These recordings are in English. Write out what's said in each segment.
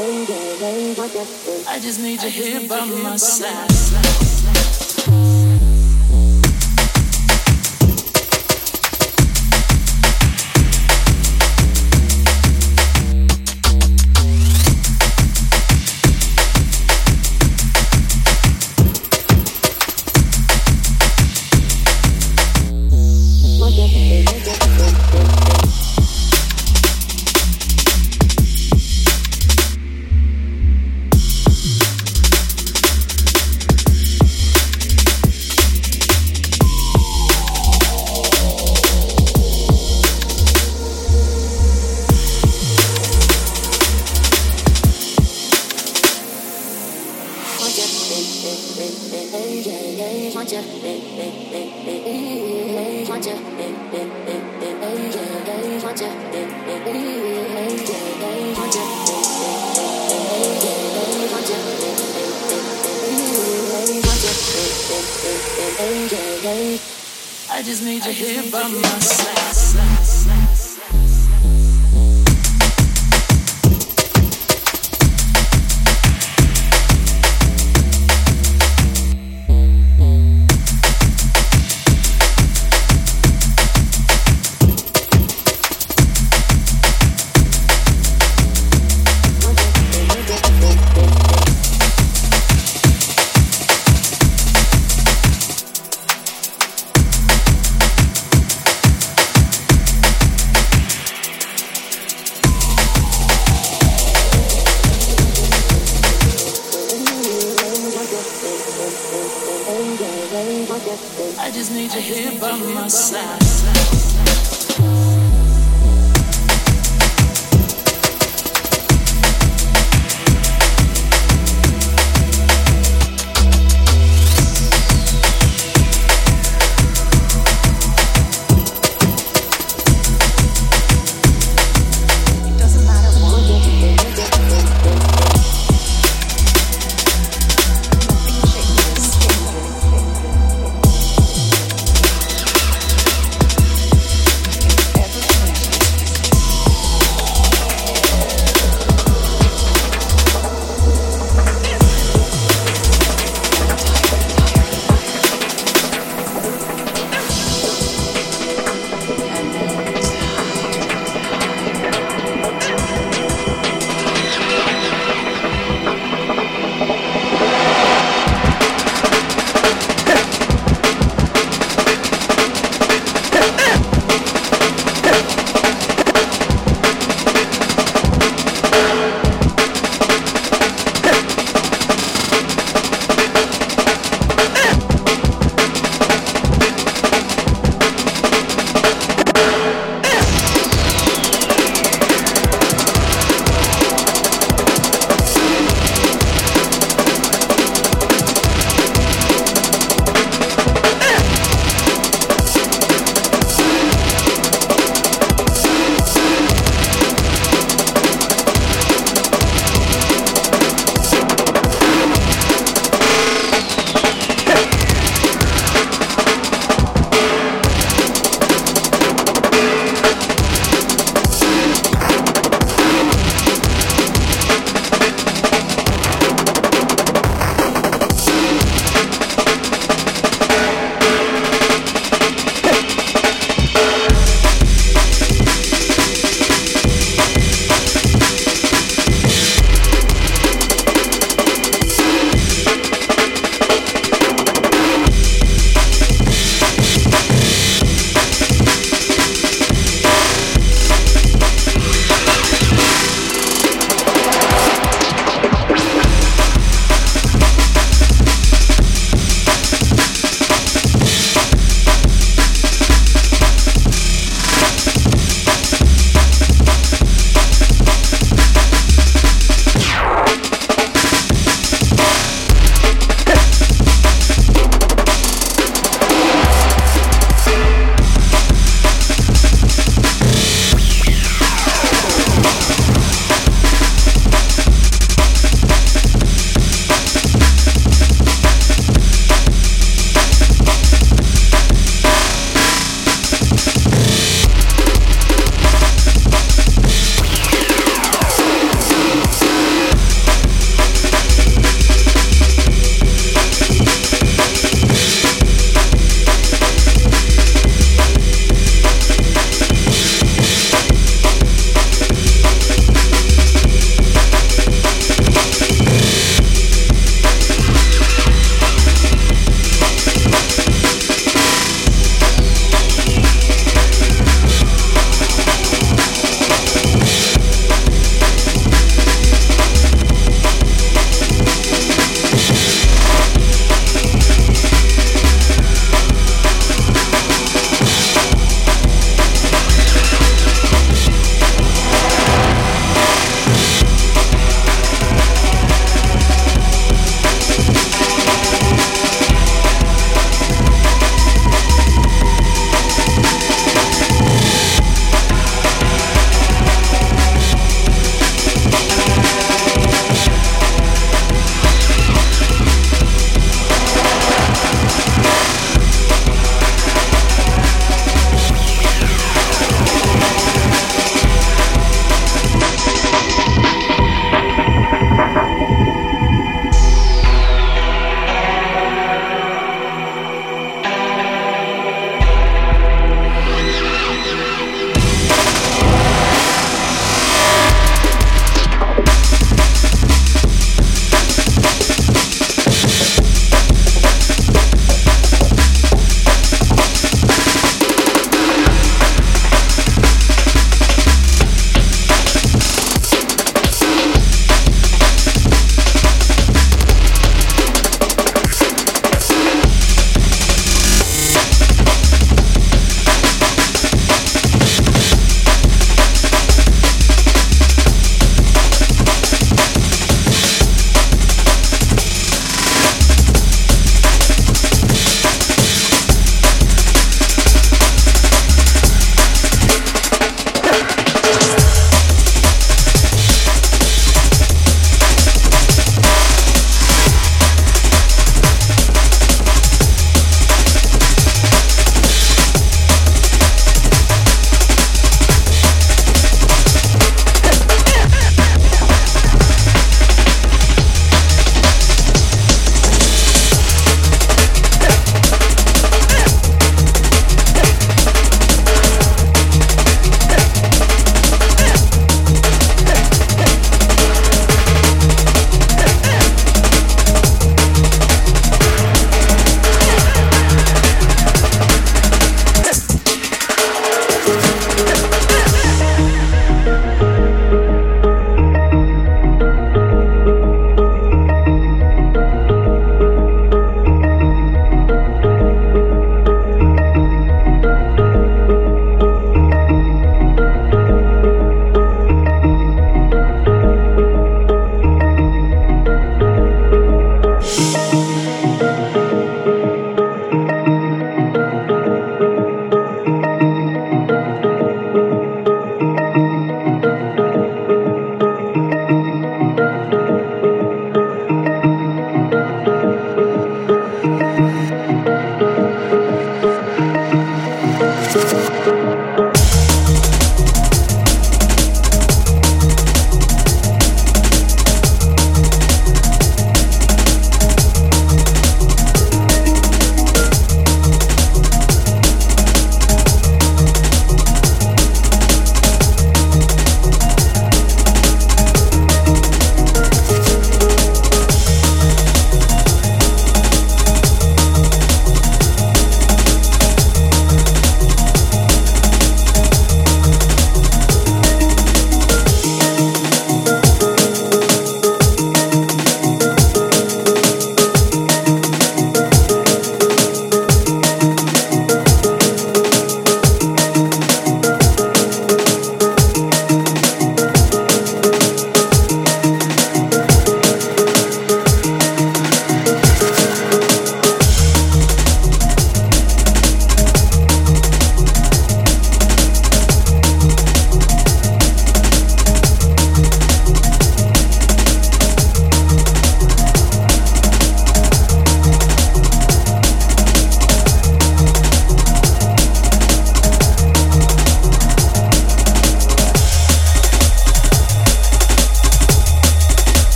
I just need you I here by my side.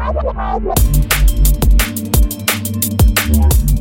I'm gonna go to the hospital.